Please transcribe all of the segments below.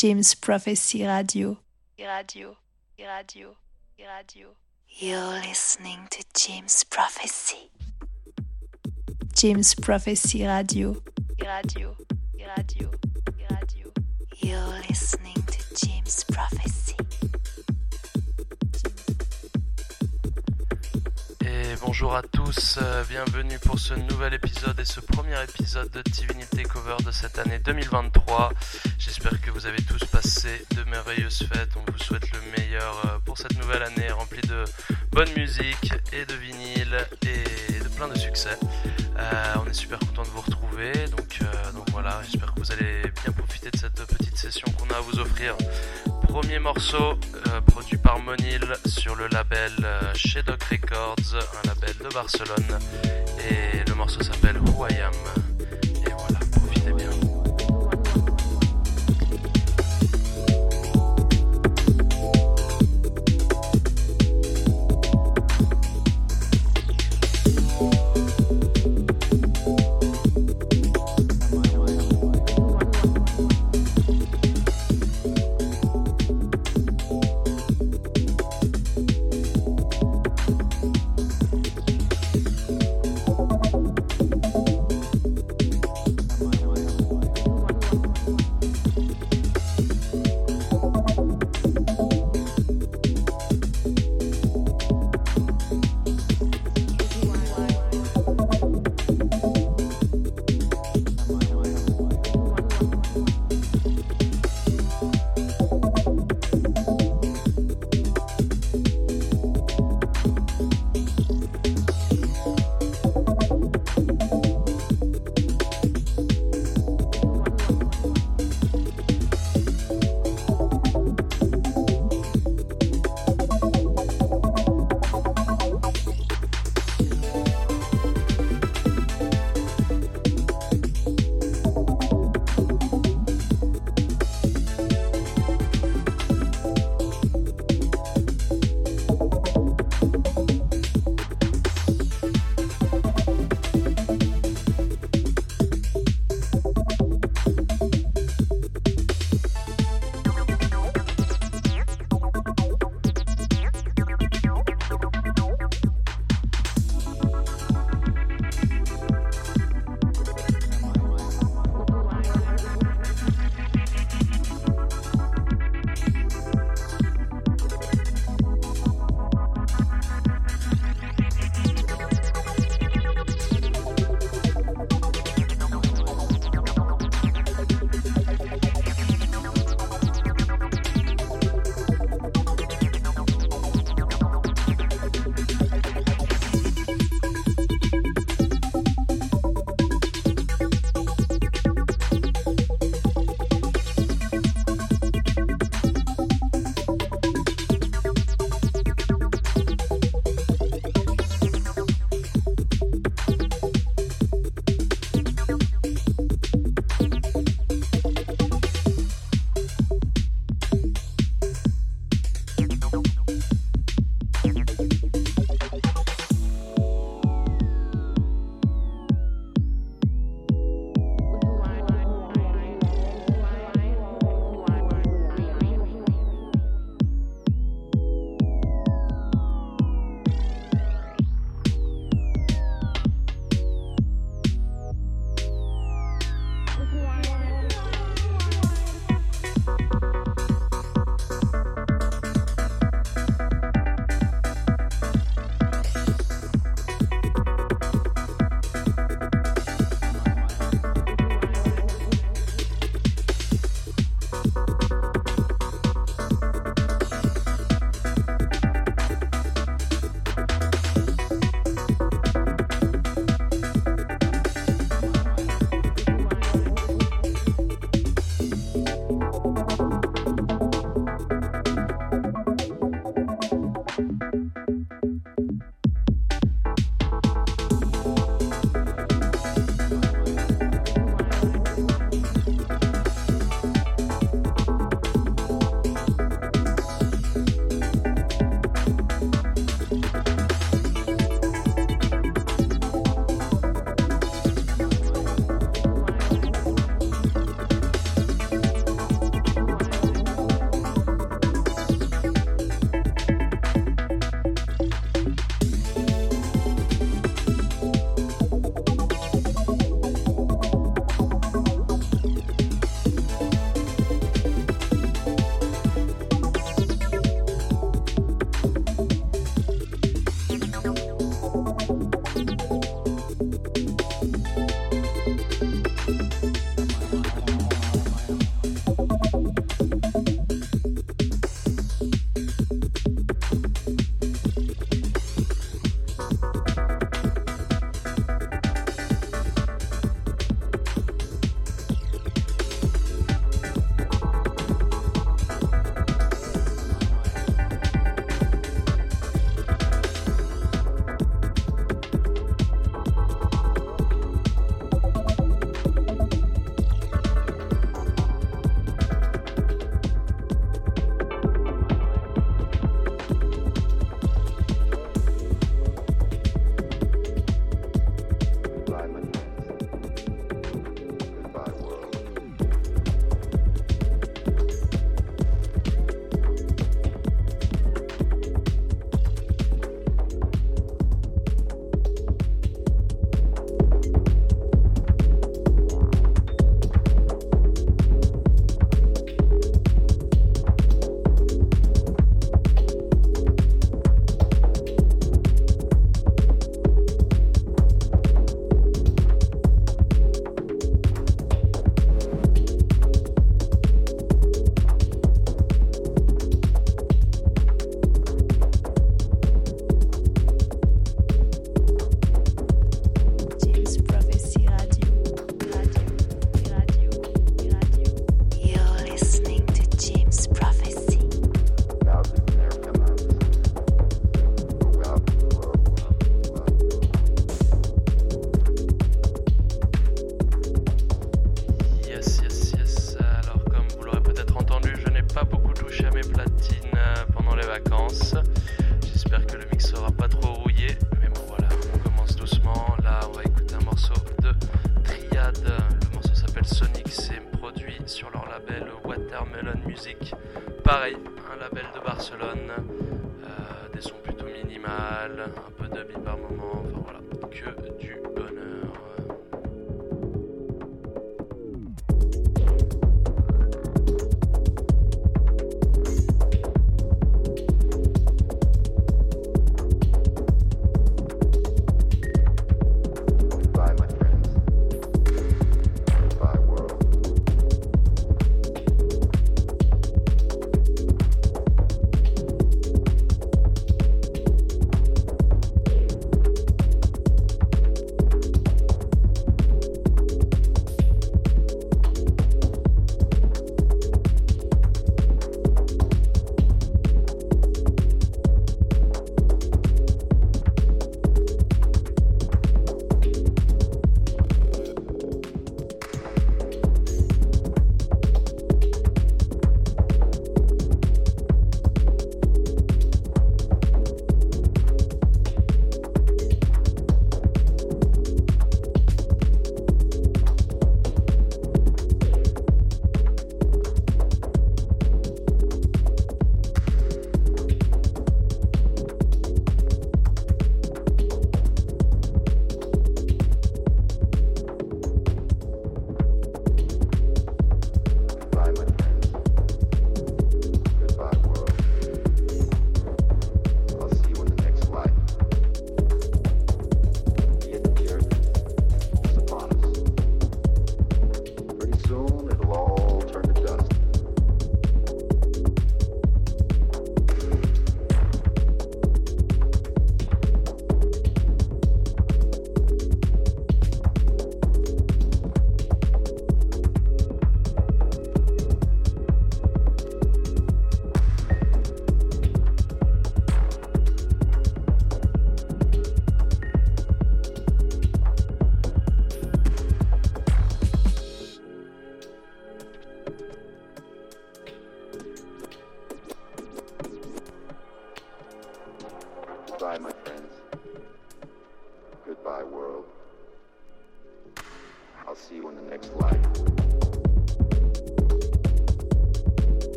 James Prophecy Radio. Radio, radio, radio. You're listening to James Prophecy. James Prophecy Radio. Radio, radio, radio. You're listening to James Prophecy. Bonjour à tous, euh, bienvenue pour ce nouvel épisode et ce premier épisode de Divinity Cover de cette année 2023. J'espère que vous avez tous passé de merveilleuses fêtes. On vous souhaite le meilleur euh, pour cette nouvelle année remplie de bonne musique et de vinyle de succès. Euh, on est super content de vous retrouver. Donc, euh, donc voilà, j'espère que vous allez bien profiter de cette petite session qu'on a à vous offrir. Premier morceau euh, produit par Monil sur le label Chez Records, un label de Barcelone. Et le morceau s'appelle Who I Am. Sonic s'est produit sur leur label Watermelon Music. Pareil, un label de Barcelone, euh, des sons plutôt minimales, un peu de beat par moment,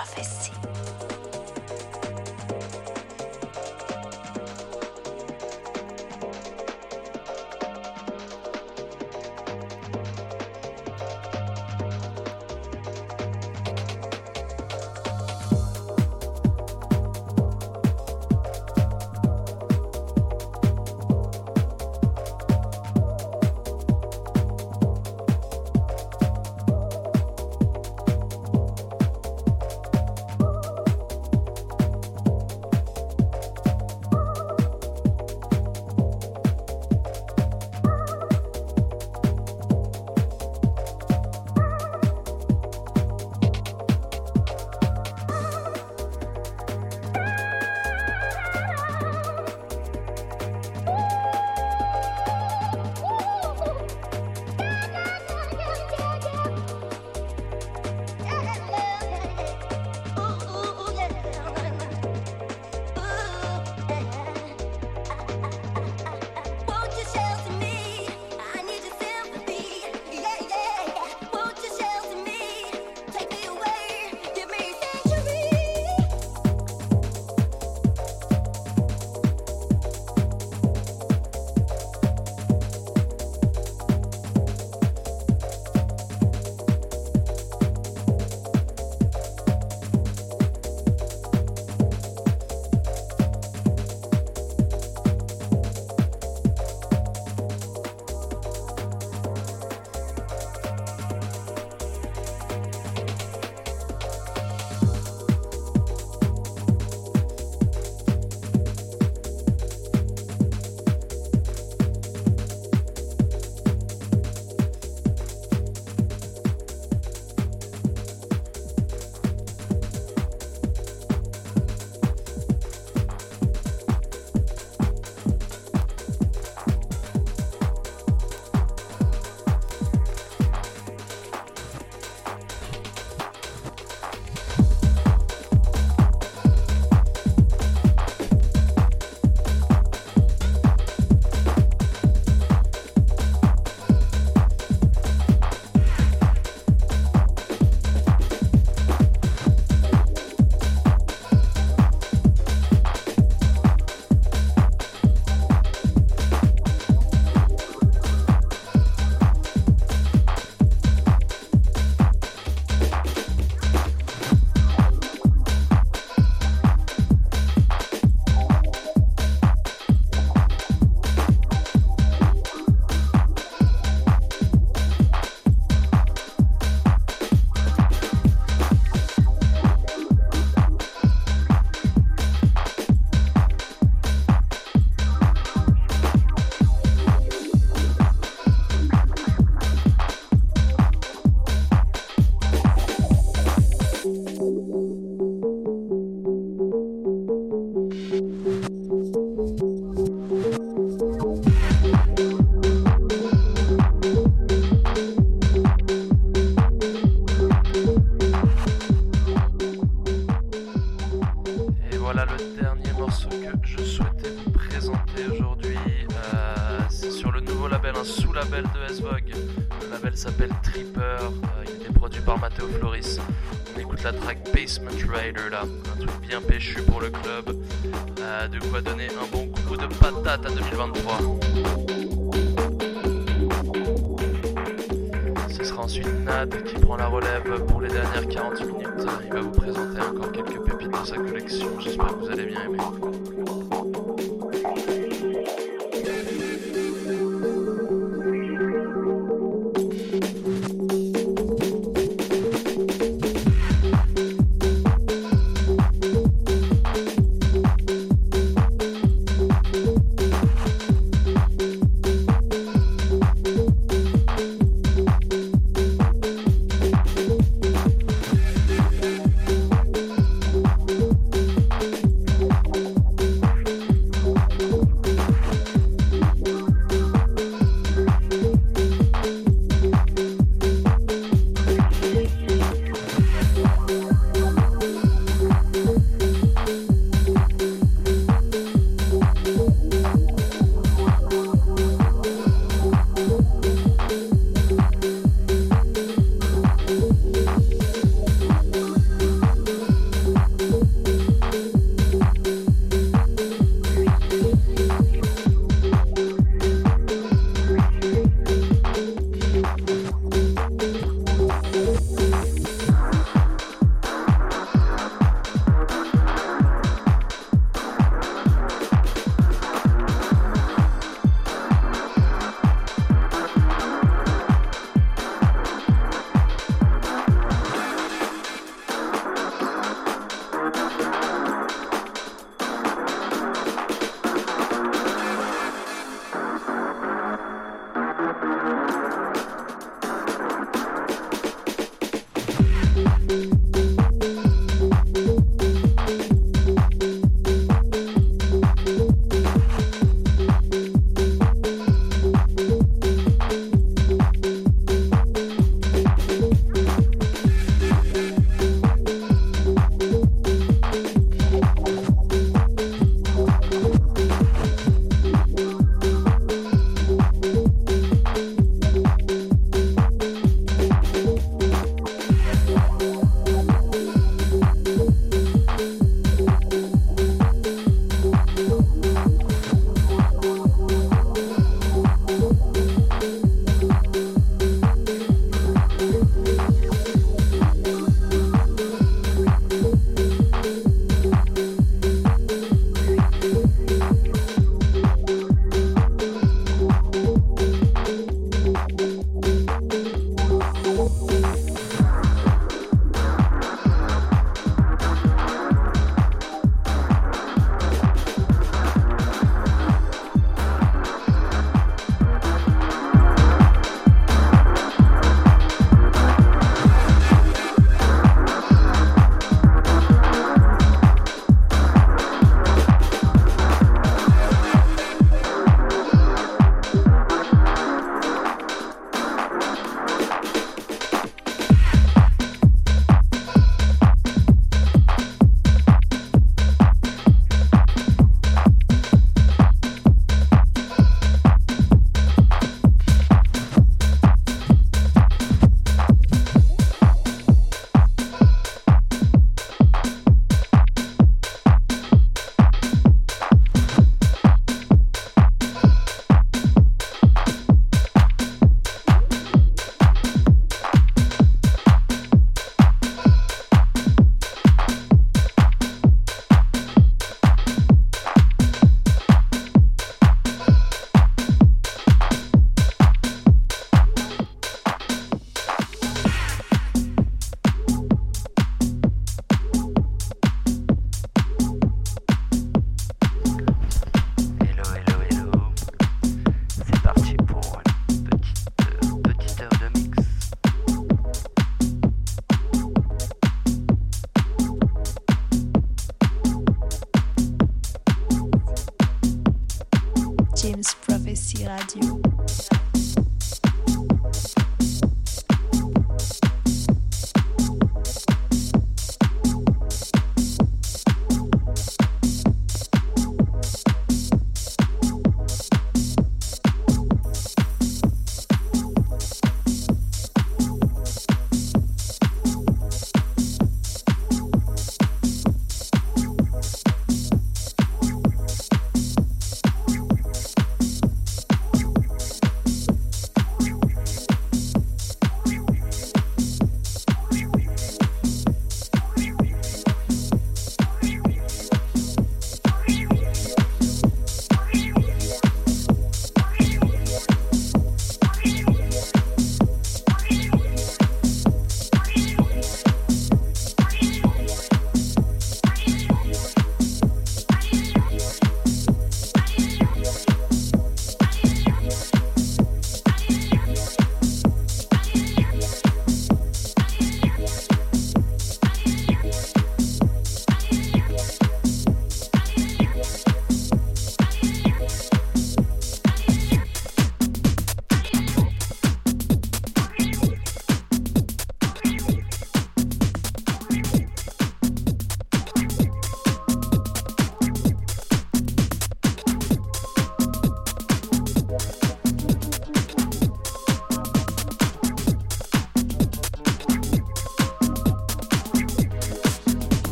Prophecy. Le label s'appelle Tripper. Euh, il était produit par Matteo Floris. On écoute la track Basement Rider là. Un truc bien péchu pour le club. Euh, de quoi donner un bon coup de patate à 2023. Ce sera ensuite Nad qui prend la relève pour les dernières 40 minutes. Il va vous présenter encore quelques pépites de sa collection. J'espère que vous allez bien aimer.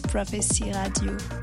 Prophecy Radio.